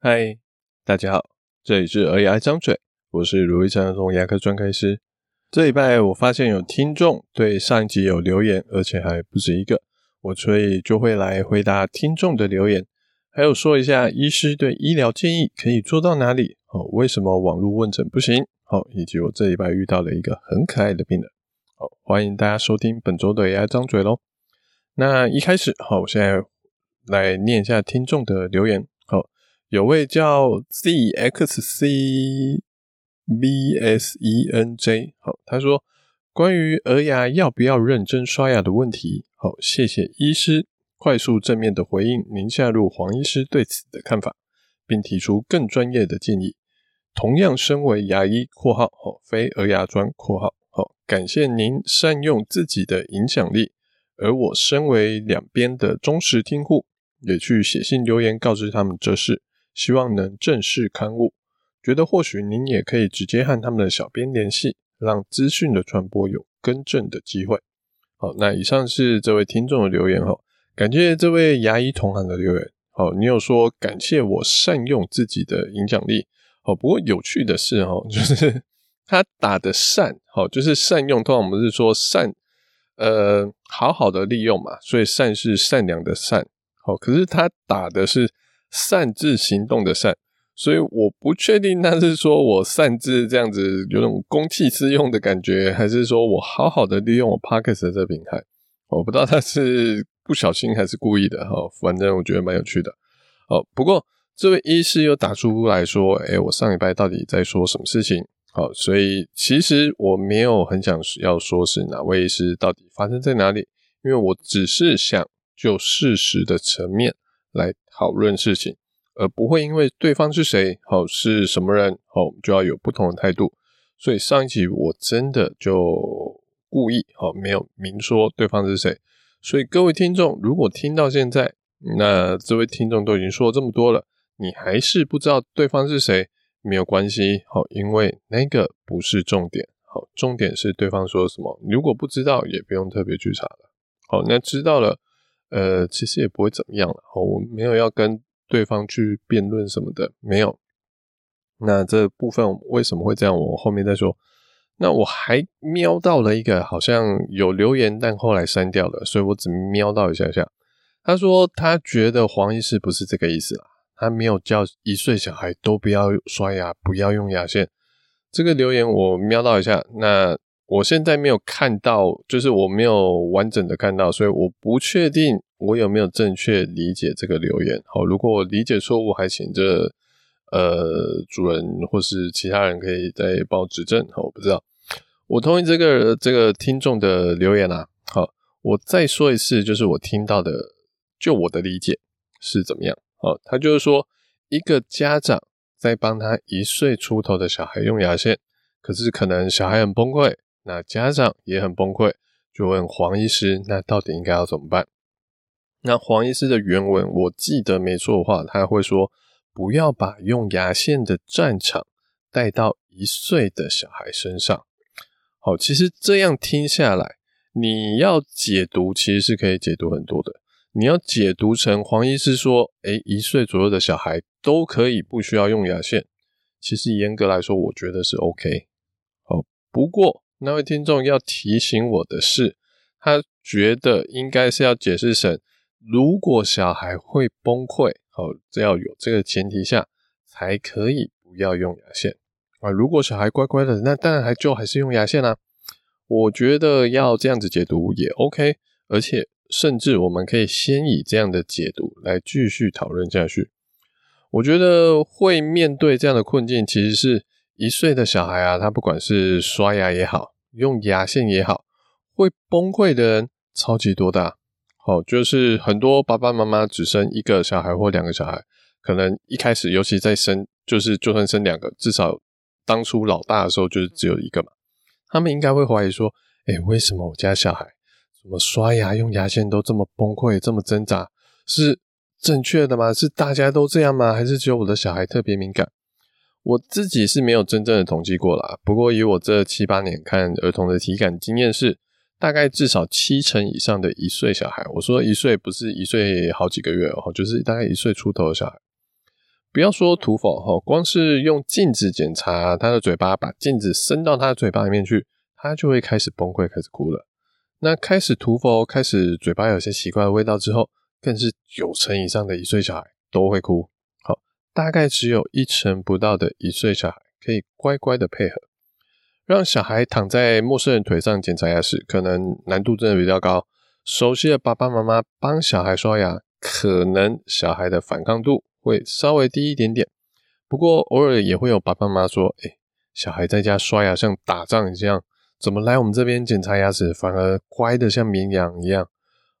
嗨，大家好，这里是儿牙张嘴，我是卢一成儿童牙科专科医师。这礼拜我发现有听众对上一集有留言，而且还不止一个，我所以就会来回答听众的留言，还有说一下医师对医疗建议可以做到哪里哦，为什么网络问诊不行？好，以及我这礼拜遇到了一个很可爱的病人。好，欢迎大家收听本周的儿牙一张嘴喽。那一开始，好，我现在来念一下听众的留言。有位叫 ZXCBSENJ，好，他说关于儿牙要不要认真刷牙的问题。好，谢谢医师快速正面的回应您下路黄医师对此的看法，并提出更专业的建议。同样身为牙医（括号哦，非儿牙专括号好），感谢您善用自己的影响力，而我身为两边的忠实听户，也去写信留言告知他们这事，希望能正式刊物。觉得或许您也可以直接和他们的小编联系，让资讯的传播有更正的机会。好，那以上是这位听众的留言哈，感谢这位牙医同行的留言。好，你有说感谢我善用自己的影响力。好，不过有趣的是哈，就是他打的善，好，就是善用。通常我们是说善，呃，好好的利用嘛，所以善是善良的善。好，可是他打的是擅自行动的善，所以我不确定他是说我擅自这样子有种公器私用的感觉，还是说我好好的利用我 Podcast 的这个平台。我不知道他是不小心还是故意的。哈，反正我觉得蛮有趣的。哦，不过。这位医师又打出来说：“哎，我上礼拜到底在说什么事情？好，所以其实我没有很想要说是哪位医师到底发生在哪里，因为我只是想就事实的层面来讨论事情，而不会因为对方是谁，好，是什么人，好，就要有不同的态度。所以上一集我真的就故意好没有明说对方是谁。所以各位听众，如果听到现在，那这位听众都已经说了这么多了。”你还是不知道对方是谁，没有关系，好，因为那个不是重点，好，重点是对方说什么。如果不知道，也不用特别去查了，好，那知道了，呃，其实也不会怎么样了，我没有要跟对方去辩论什么的，没有。那这部分为什么会这样？我后面再说。那我还瞄到了一个好像有留言，但后来删掉了，所以我只瞄到一下下。他说他觉得黄医师不是这个意思啦。他没有叫一岁小孩都不要刷牙，不要用牙线。这个留言我瞄到一下，那我现在没有看到，就是我没有完整的看到，所以我不确定我有没有正确理解这个留言。好，如果我理解错误，还请这呃主人或是其他人可以再帮我指正。好，我不知道。我同意这个这个听众的留言啊。好，我再说一次，就是我听到的，就我的理解是怎么样。好，他就是说，一个家长在帮他一岁出头的小孩用牙线，可是可能小孩很崩溃，那家长也很崩溃，就问黄医师，那到底应该要怎么办？那黄医师的原文我记得没错的话，他会说，不要把用牙线的战场带到一岁的小孩身上。好，其实这样听下来，你要解读其实是可以解读很多的。你要解读成黄医师说，诶，一岁左右的小孩都可以不需要用牙线。其实严格来说，我觉得是 OK。好，不过那位听众要提醒我的是，他觉得应该是要解释成，如果小孩会崩溃，哦，这要有这个前提下才可以不要用牙线啊。如果小孩乖乖的，那当然还就还是用牙线啦。我觉得要这样子解读也 OK，而且。甚至我们可以先以这样的解读来继续讨论下去。我觉得会面对这样的困境，其实是一岁的小孩啊，他不管是刷牙也好，用牙线也好，会崩溃的人超级多的。好，就是很多爸爸妈妈只生一个小孩或两个小孩，可能一开始，尤其在生，就是就算生两个，至少当初老大的时候就是只有一个嘛，他们应该会怀疑说，诶，为什么我家小孩？怎么刷牙用牙线都这么崩溃，这么挣扎，是正确的吗？是大家都这样吗？还是只有我的小孩特别敏感？我自己是没有真正的统计过啦。不过以我这七八年看儿童的体感经验是，大概至少七成以上的一岁小孩，我说一岁不是一岁好几个月哦，就是大概一岁出头的小孩，不要说涂氟哈，光是用镜子检查他的嘴巴，把镜子伸到他的嘴巴里面去，他就会开始崩溃，开始哭了。那开始涂氟，开始嘴巴有些奇怪的味道之后，更是九成以上的一岁小孩都会哭。大概只有一成不到的一岁小孩可以乖乖的配合。让小孩躺在陌生人腿上检查牙齿，可能难度真的比较高。熟悉的爸爸妈妈帮小孩刷牙，可能小孩的反抗度会稍微低一点点。不过偶尔也会有爸爸妈妈说：“哎，小孩在家刷牙像打仗一样。”怎么来我们这边检查牙齿，反而乖得像绵羊一样？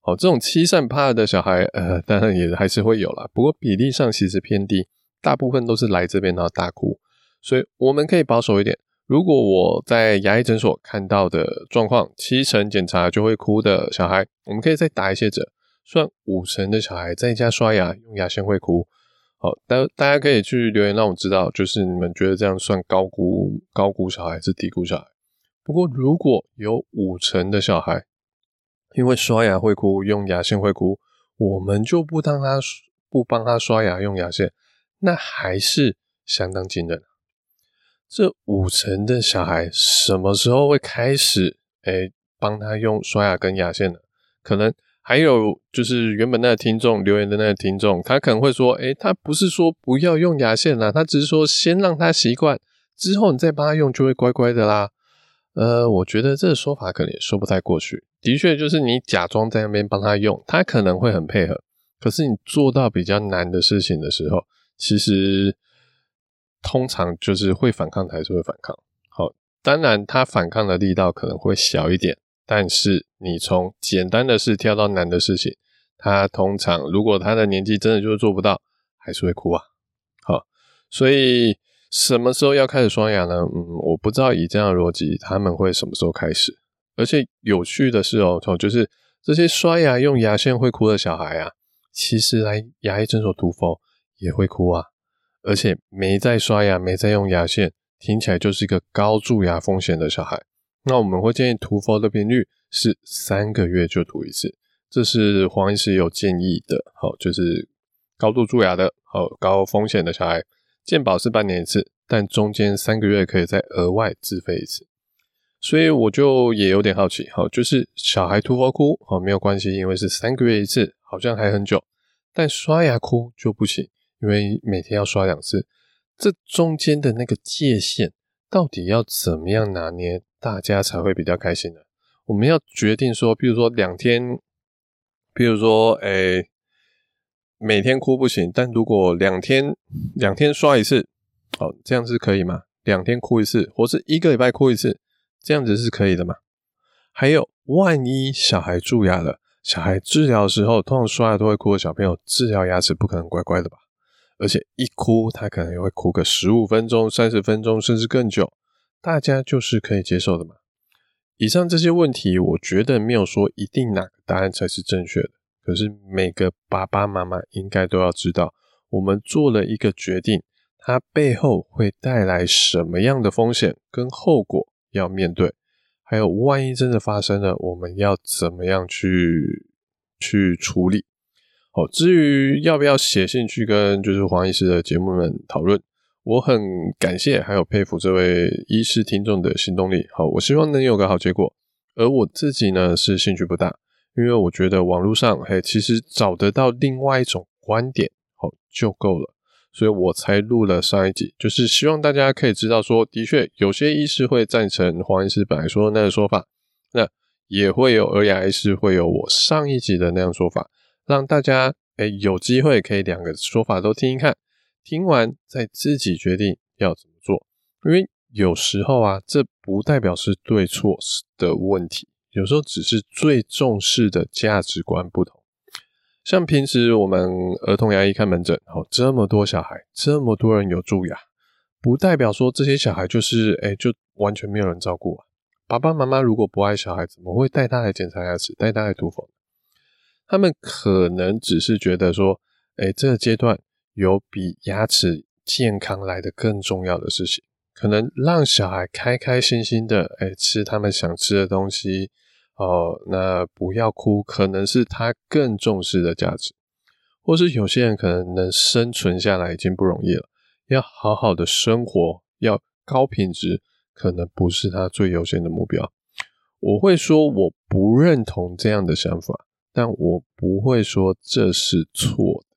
好，这种欺善怕恶的小孩，呃，当然也还是会有啦。不过比例上其实偏低，大部分都是来这边然后大哭。所以我们可以保守一点。如果我在牙医诊所看到的状况，七成检查就会哭的小孩，我们可以再打一些折，算五成的小孩在家刷牙用牙线会哭。好，大大家可以去留言让我知道，就是你们觉得这样算高估高估小孩还是低估小孩？不过，如果有五成的小孩因为刷牙会哭，用牙线会哭，我们就不当他不帮他刷牙用牙线，那还是相当惊人。这五成的小孩什么时候会开始诶帮他用刷牙跟牙线呢？可能还有就是原本那个听众留言的那个听众，他可能会说：诶，他不是说不要用牙线啦，他只是说先让他习惯，之后你再帮他用就会乖乖的啦。呃，我觉得这个说法可能也说不太过去。的确，就是你假装在那边帮他用，他可能会很配合。可是你做到比较难的事情的时候，其实通常就是会反抗，还是会反抗。好，当然他反抗的力道可能会小一点，但是你从简单的事跳到难的事情，他通常如果他的年纪真的就是做不到，还是会哭啊。好，所以。什么时候要开始刷牙呢？嗯，我不知道以这样的逻辑，他们会什么时候开始？而且有趣的是哦，就是这些刷牙用牙线会哭的小孩啊，其实来牙医诊所涂氟也会哭啊，而且没在刷牙、没在用牙线，听起来就是一个高蛀牙风险的小孩。那我们会建议涂氟的频率是三个月就涂一次，这是黄医师有建议的。好，就是高度蛀牙的、好高风险的小孩。健保是半年一次，但中间三个月可以再额外自费一次，所以我就也有点好奇，好，就是小孩涂氟哭，好，没有关系，因为是三个月一次，好像还很久，但刷牙哭就不行，因为每天要刷两次，这中间的那个界限到底要怎么样拿捏，大家才会比较开心呢？我们要决定说，比如说两天，比如说，诶、每天哭不行，但如果两天两天刷一次，好，这样是可以吗？两天哭一次，或是一个礼拜哭一次，这样子是可以的吗？还有，万一小孩蛀牙了，小孩治疗的时候，通常刷牙都会哭的小朋友，治疗牙齿不可能乖乖的吧？而且一哭，他可能也会哭个十五分钟、三十分钟，甚至更久，大家就是可以接受的嘛？以上这些问题，我觉得没有说一定哪个答案才是正确的。可是每个爸爸妈妈应该都要知道，我们做了一个决定，它背后会带来什么样的风险跟后果要面对，还有万一真的发生了，我们要怎么样去去处理？哦，至于要不要写信去跟就是黄医师的节目们讨论，我很感谢还有佩服这位医师听众的行动力。好，我希望能有个好结果，而我自己呢是兴趣不大。因为我觉得网络上，嘿，其实找得到另外一种观点，哦，就够了，所以我才录了上一集，就是希望大家可以知道说，的确有些医师会赞成黄医师本来说的那个说法，那也会有儿牙医师会有我上一集的那样说法，让大家诶有机会可以两个说法都听一看，听完再自己决定要怎么做，因为有时候啊，这不代表是对错的问题。有时候只是最重视的价值观不同，像平时我们儿童牙医看门诊，哦，这么多小孩，这么多人有蛀牙，不代表说这些小孩就是，诶，就完全没有人照顾啊。爸爸妈妈如果不爱小孩，怎么会带他来检查牙齿，带他来涂氟？他们可能只是觉得说，诶，这个阶段有比牙齿健康来的更重要的事情。可能让小孩开开心心的，哎，吃他们想吃的东西，哦，那不要哭，可能是他更重视的价值。或是有些人可能能生存下来已经不容易了，要好好的生活，要高品质，可能不是他最优先的目标。我会说我不认同这样的想法，但我不会说这是错的。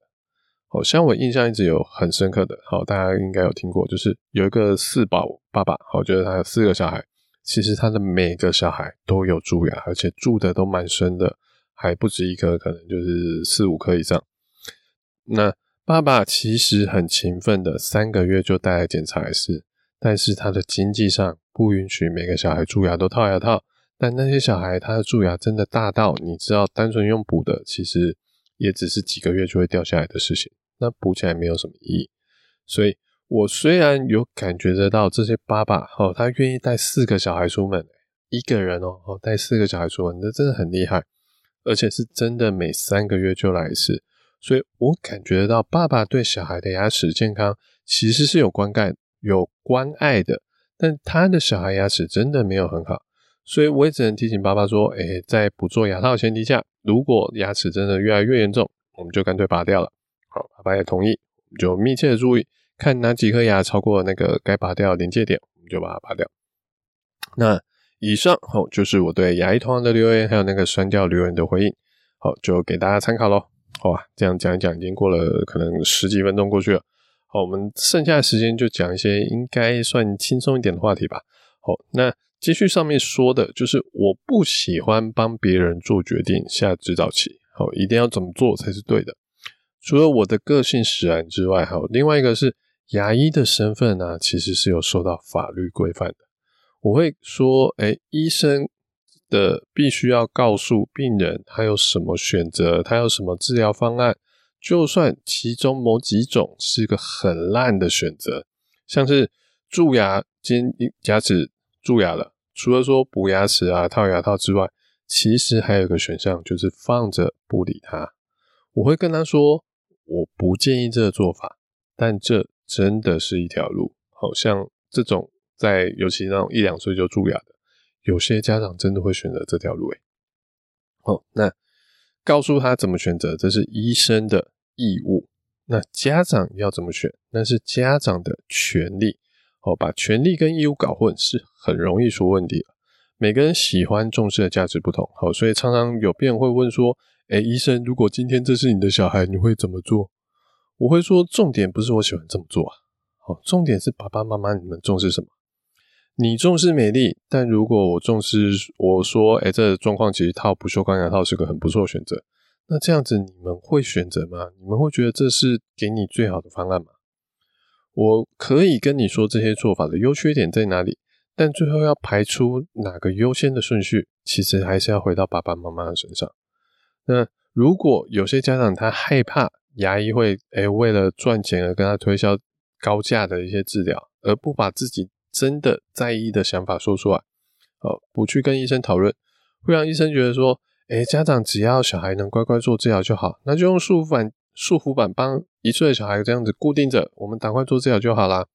好像我印象一直有很深刻的，好，大家应该有听过，就是有一个四宝爸爸，好，觉得他有四个小孩，其实他的每个小孩都有蛀牙，而且蛀的都蛮深的，还不止一颗，可能就是四五颗以上。那爸爸其实很勤奋的，三个月就带来检查一次，但是他的经济上不允许每个小孩蛀牙都套牙套。但那些小孩他的蛀牙真的大到，你知道，单纯用补的，其实也只是几个月就会掉下来的事情，那补起来没有什么意义。所以我虽然有感觉得到这些爸爸哦，他愿意带四个小孩出门，一个人哦，哦带四个小孩出门，那真的很厉害，而且是真的每三个月就来一次。所以我感觉得到，爸爸对小孩的牙齿健康其实是有关爱、有关爱的，但他的小孩牙齿真的没有很好，所以我也只能提醒爸爸说：“哎、在不做牙套的前提下，如果牙齿真的越来越严重，我们就干脆拔掉了。”好，爸爸也同意，我们就密切的注意，看哪几颗牙超过那个该拔掉的临界点，我们就把它拔掉。那以上哦，就是我对牙医同行的留言，还有那个酸掉留言的回应，好，就给大家参考喽。好吧，这样讲一讲，已经过了可能十几分钟过去了。好，我们剩下的时间就讲一些应该算轻松一点的话题吧。好，那继续上面说的，就是我不喜欢帮别人做决定、下指导棋。好，一定要怎么做才是对的。除了我的个性使然之外，还有另外一个是牙医的身份呢，其实是有受到法律规范的。我会说，哎，医生。的必须要告诉病人他有什么选择，他有什么治疗方案。就算其中某几种是一个很烂的选择，像是蛀牙，尖牙齿蛀牙了，除了说补牙齿啊、套牙套之外，其实还有一个选项就是放着不理他。我会跟他说，我不建议这个做法，但这真的是一条路。好像这种在尤其那种一两岁就蛀牙的。有些家长真的会选择这条路，诶。好，那告诉他怎么选择，这是医生的义务。那家长要怎么选，那是家长的权利。哦，把权利跟义务搞混是很容易出问题的。每个人喜欢重视的价值不同，好，所以常常有病人会问说：“诶，医生，如果今天这是你的小孩，你会怎么做？”我会说，重点不是我喜欢这么做啊，好，重点是爸爸妈妈你们重视什么。你重视美丽，但如果我重视，我说，哎、这状况其实套不锈钢牙套是个很不错的选择。那这样子你们会选择吗？你们会觉得这是给你最好的方案吗？我可以跟你说这些做法的优缺点在哪里，但最后要排出哪个优先的顺序，其实还是要回到爸爸妈妈的身上。那如果有些家长他害怕牙医会，哎、为了赚钱而跟他推销高价的一些治疗，而不把自己真的在意的想法说出来，好，不去跟医生讨论，会让医生觉得说，诶，家长只要小孩能乖乖做治疗就好，那就用束缚板、束缚板帮一岁的小孩这样子固定着，我们赶快做治疗就好啦。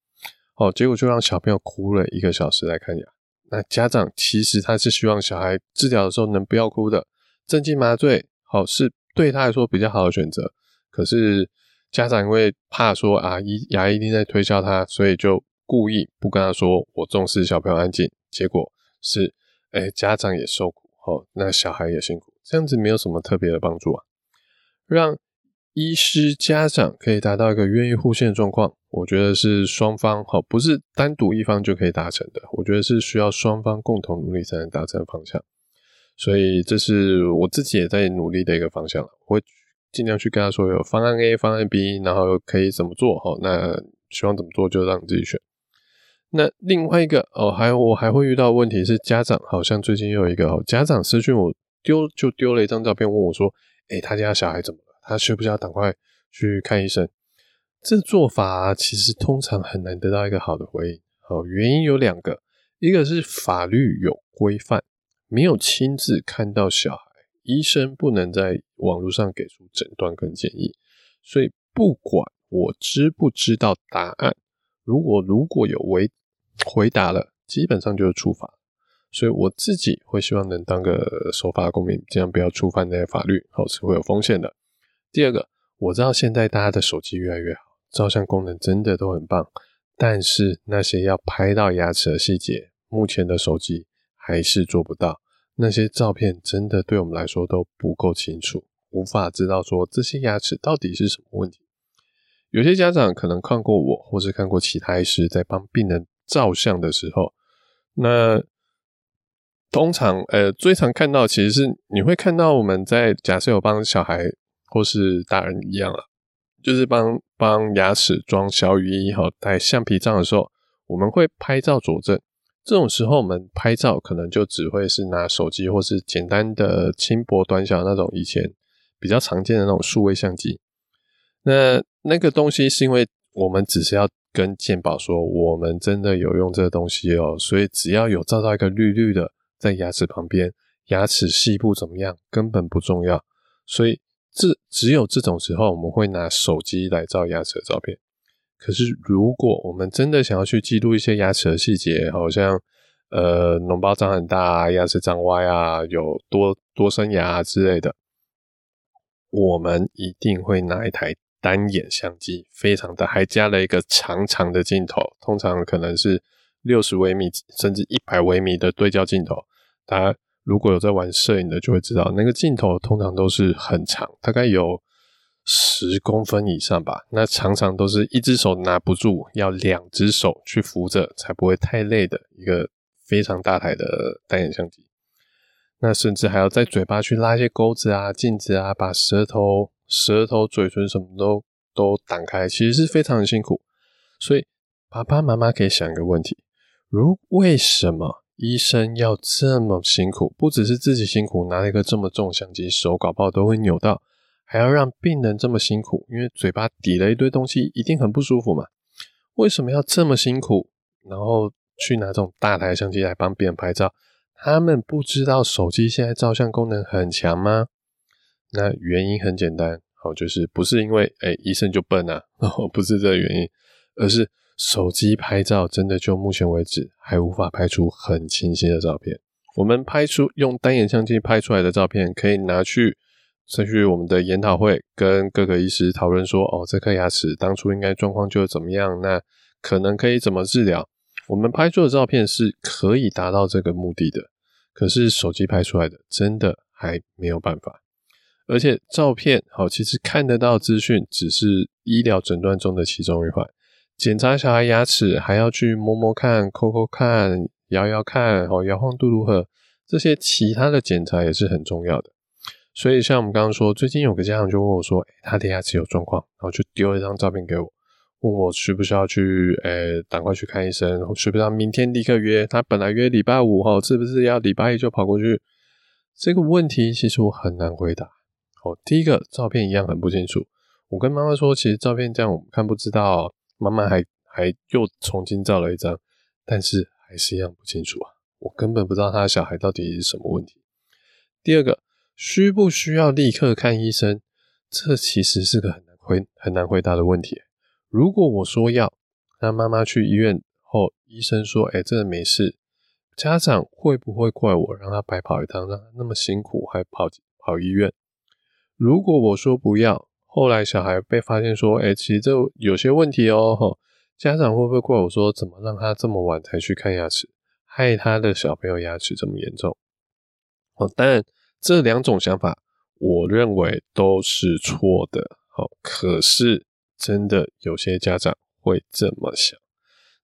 好，结果就让小朋友哭了一个小时来看牙。那家长其实他是希望小孩治疗的时候能不要哭的，镇静麻醉，好，是对他来说比较好的选择。可是家长因为怕说啊，医牙医一定在推销他，所以就。故意不跟他说我重视小朋友安静，结果是，哎、家长也受苦，哦，那小孩也辛苦，这样子没有什么特别的帮助啊。让医师家长可以达到一个愿意互信的状况，我觉得是双方，哈，不是单独一方就可以达成的，我觉得是需要双方共同努力才能达成的方向。所以这是我自己也在努力的一个方向了，我会尽量去跟他说有方案 A、方案 B，然后可以怎么做，好，那希望怎么做就让你自己选。那另外一个哦，还有我还会遇到问题是家长，好像最近又有一个哦，家长私讯我丢就丢了一张照片，问我说：“诶，他家小孩怎么？他需不需要赶快去看医生？”这做法，其实通常很难得到一个好的回应。好，原因有两个，一个是法律有规范，没有亲自看到小孩，医生不能在网络上给出诊断跟建议，所以不管我知不知道答案。如果如果有违回答了，基本上就是处罚，所以我自己会希望能当个守法公民，这样不要触犯那些法律，好，是会有风险的。第二个，我知道现在大家的手机越来越好，照相功能真的都很棒，但是那些要拍到牙齿的细节，目前的手机还是做不到。那些照片真的对我们来说都不够清楚，无法知道说这些牙齿到底是什么问题。有些家长可能看过我，或是看过其他医师在帮病人照相的时候，那通常呃最常看到其实是你会看到我们在假设有帮小孩或是大人一样啊，就是帮帮牙齿装小雨衣和带橡皮杖的时候，我们会拍照佐证。这种时候我们拍照可能就只会是拿手机或是简单的轻薄短小那种以前比较常见的那种数位相机。那那个东西是因为我们只是要跟健保说，我们真的有用这个东西哦，所以只要有照到一个绿绿的在牙齿旁边，牙齿细部怎么样根本不重要。所以这只有这种时候我们会拿手机来照牙齿的照片。可是如果我们真的想要去记录一些牙齿的细节，好像呃脓包长很大，牙齿长歪啊，有多多生牙啊之类的，我们一定会拿一台。单眼相机非常大，还加了一个长长的镜头，通常可能是六十微米甚至一百微米的对焦镜头。它如果有在玩摄影的，就会知道那个镜头通常都是很长，大概有十公分以上吧。那常常都是一只手拿不住，要两只手去扶着，才不会太累的一个非常大台的单眼相机。那甚至还要在嘴巴去拉一些钩子啊、镜子啊，把舌头。舌头、嘴唇什么都都挡开，其实是非常的辛苦。所以爸爸妈妈可以想一个问题：如为什么医生要这么辛苦？不只是自己辛苦，拿了一个这么重相机，手搞不好都会扭到，还要让病人这么辛苦，因为嘴巴抵了一堆东西，一定很不舒服嘛。为什么要这么辛苦？然后去拿这种大台相机来帮病人拍照？他们不知道手机现在照相功能很强吗？那原因很简单，好，就是不是因为哎、医生就笨啊，不是这个原因，而是手机拍照真的就目前为止还无法拍出很清晰的照片。我们拍出用单眼相机拍出来的照片，可以拿去再去我们的研讨会跟各个医师讨论说，哦，这颗牙齿当初应该状况就怎么样，那可能可以怎么治疗。我们拍出的照片是可以达到这个目的的，可是手机拍出来的真的还没有办法。而且照片好，其实看得到资讯只是医疗诊断中的其中一环。检查小孩牙齿还要去摸摸看、抠抠看、摇摇看、哦摇晃度如何，这些其他的检查也是很重要的。所以像我们刚刚说，最近有个家长就问我说：“欸，他的牙齿有状况。”然后就丢了一张照片给我，问我需不需要去，诶，赶快去看医生，需不需要明天立刻约？他本来约礼拜五哈，是不是要礼拜一就跑过去？这个问题其实我很难回答。哦，第一个照片一样很不清楚。我跟妈妈说，其实照片这样我们看不知道。妈妈还还又重新照了一张，但是还是一样不清楚啊。我根本不知道他的小孩到底是什么问题。第二个，需不需要立刻看医生？这其实是个很难回很难回答的问题。如果我说要，那妈妈去医院后，医生说：“哎，这个没事。”家长会不会怪我让他白跑一趟，让他那么辛苦还跑跑医院？如果我说不要，后来小孩被发现说，哎，其实这有些问题哦，吼，家长会不会怪我说，怎么让他这么晚才去看牙齿，害他的小朋友牙齿这么严重？哦，当然这两种想法，我认为都是错的。好，可是真的有些家长会这么想，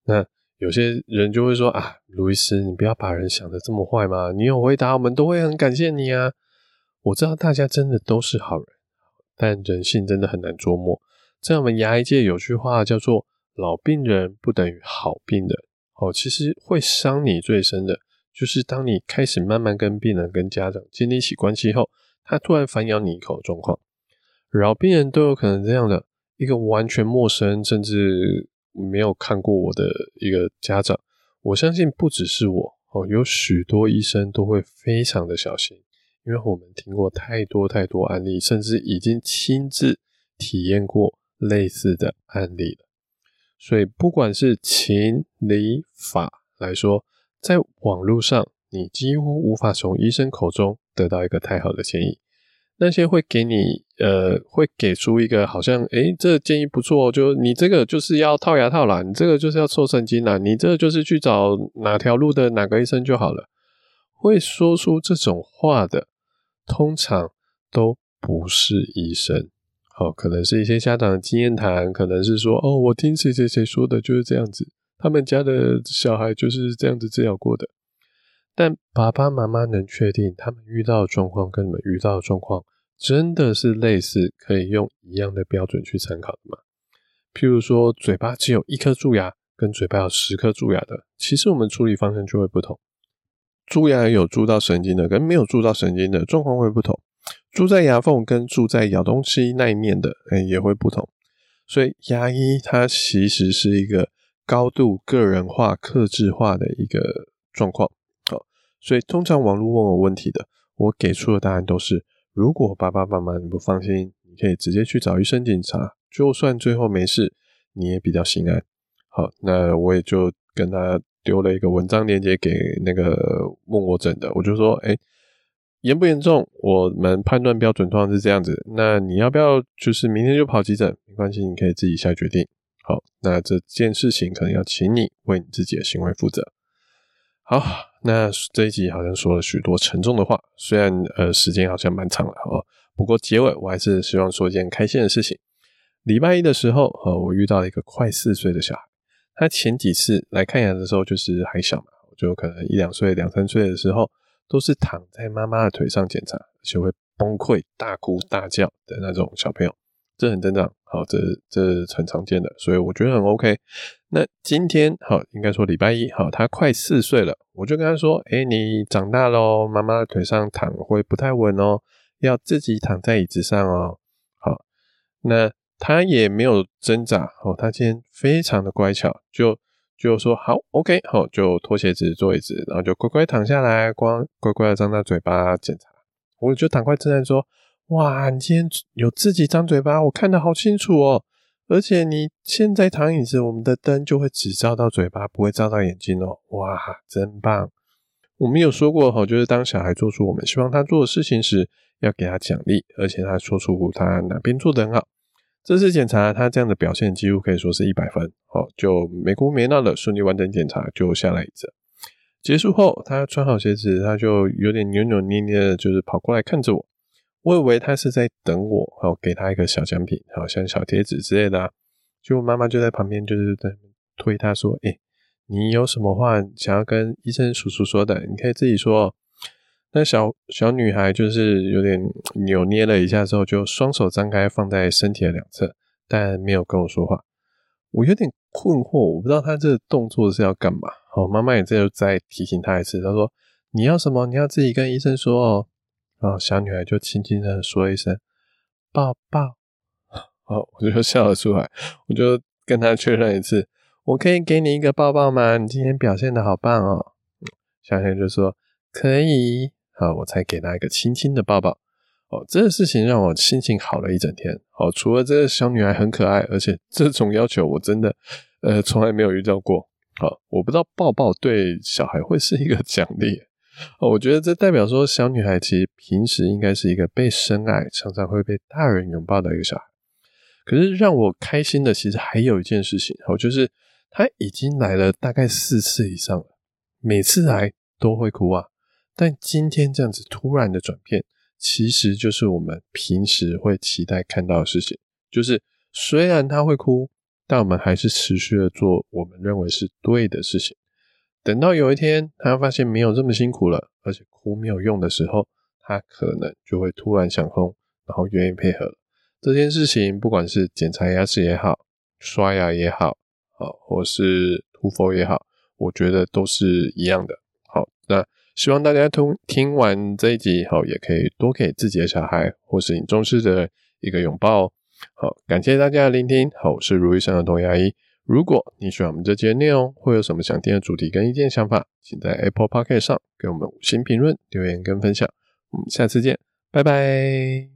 那有些人就会说啊，卢医师，你不要把人想的这么坏嘛，你有回答，我们都会很感谢你啊。我知道大家真的都是好人，但人性真的很难捉摸。在我们牙医界有句话叫做“老病人不等于好病人”。哦，其实会伤你最深的，就是当你开始慢慢跟病人、跟家长建立起关系后，他突然反咬你一口的状况。老病人都有可能这样的，一个完全陌生，甚至没有看过我的一个家长，我相信不只是我哦，有许多医生都会非常的小心。因为我们听过太多太多案例，甚至已经亲自体验过类似的案例了，所以不管是情理法来说，在网络上你几乎无法从医生口中得到一个太好的建议。那些会给你呃，会给出一个好像，诶，这建议不错，就你这个就是要套牙套啦，你这个就是要抽神经啦，你这个就是去找哪条路的哪个医生就好了。会说出这种话的，通常都不是医生，好，可能是一些家长的经验谈，可能是说，哦，我听谁谁谁说的，就是这样子，他们家的小孩就是这样子治疗过的。但爸爸妈妈能确定他们遇到的状况跟你们遇到的状况真的是类似，可以用一样的标准去参考的吗？譬如说，嘴巴只有一颗蛀牙，跟嘴巴有十颗蛀牙的，其实我们处理方向就会不同。蛀牙有蛀到神经的，跟没有蛀到神经的状况会不同。蛀在牙缝跟蛀在咬东西那一面的，哎，也会不同。所以牙医它其实是一个高度个人化、克制化的一个状况。好所以，通常网络问我问题的，我给出的答案都是：如果爸爸妈妈你不放心，你可以直接去找医生检查，就算最后没事，你也比较心安。好，那我也就跟他丢了一个文章链接给那个问我诊的，我就说：哎，严不严重？我们判断标准通常是这样子。那你要不要就是明天就跑急诊？没关系，你可以自己下决定。好，那这件事情可能要请你为你自己的行为负责。好。那这一集好像说了许多沉重的话，虽然呃时间好像蛮长了哦，不过结尾我还是希望说一件开心的事情。礼拜一的时候，呃，我遇到了一个快四岁的小孩，他前几次来看牙的时候就是还小嘛，就可能一两岁、两三岁的时候，都是躺在妈妈的腿上检查，而且会崩溃、大哭大叫的那种小朋友。这很正常，好，这这很常见的，所以我觉得很 OK。那今天好，应该说礼拜一好，他快四岁了，我就跟他说：“哎，你长大咯，妈妈的腿上躺会不太稳哦，要自己躺在椅子上哦。”好，那他也没有挣扎，哦，他今天非常的乖巧，就就说好 OK，好，就脱鞋子坐椅子，然后就乖乖躺下来，光乖乖的张大嘴巴检查，我就赶快称赞说。哇，你今天有自己张嘴巴，我看得好清楚哦！而且你现在躺椅子，我们的灯就会只照到嘴巴，不会照到眼睛哦。哇，真棒！我们有说过哈，就是当小孩做出我们希望他做的事情时，要给他奖励，而且他说出他哪边做得很好。这次检查他这样的表现，几乎可以说是一百分哦，就没哭没闹的顺利完成检查，就下来椅子。结束后，他穿好鞋子，他就有点扭扭捏捏的，就是跑过来看着我。我以为他是在等我，好给他一个小奖品，好像小贴纸之类的啊。就妈妈就在旁边，就是在推他说：“诶，你有什么话想要跟医生叔叔说的？你可以自己说。”那小小女孩就是有点扭捏了一下之后，就双手张开放在身体的两侧，但没有跟我说话。我有点困惑，我不知道她这个动作是要干嘛。好，妈妈也这就再提醒她一次，她说：“你要什么？你要自己跟医生说哦。”然后小女孩就轻轻的说一声“抱抱”，好，我就笑了出来。我就跟她确认一次：“我可以给你一个抱抱吗？你今天表现的好棒哦。”小女孩就说：“可以。”好，我才给她一个轻轻的抱抱。哦，这个事情让我心情好了一整天。好，除了这个小女孩很可爱，而且 这种要求我真的呃从来没有遇到过。好，我不知道抱抱对小孩会是一个奖励。哦，我觉得这代表说，小女孩其实平时应该是一个被深爱、常常会被大人拥抱的一个小孩。可是让我开心的，其实还有一件事情，哦，就是她已经来了大概四次以上了，每次来都会哭啊。但今天这样子突然的转变，其实就是我们平时会期待看到的事情，就是虽然他会哭，但我们还是持续的做我们认为是对的事情。等到有一天，他发现没有这么辛苦了，而且哭没有用的时候，他可能就会突然想通，然后愿意配合。这件事情，不管是检查牙齿也好，刷牙也好，好，或是涂氟也好，我觉得都是一样的。好，那希望大家通听完这一集，以后，也可以多给自己的小孩或是你重视的一个拥抱。好，感谢大家的聆听。好，我是如意生的童牙医。如果你喜欢我们这节内容，或有什么想听的主题跟意见想法，请在 Apple p o c k e t 上给我们五星评论、留言跟分享。我们下次见，拜拜。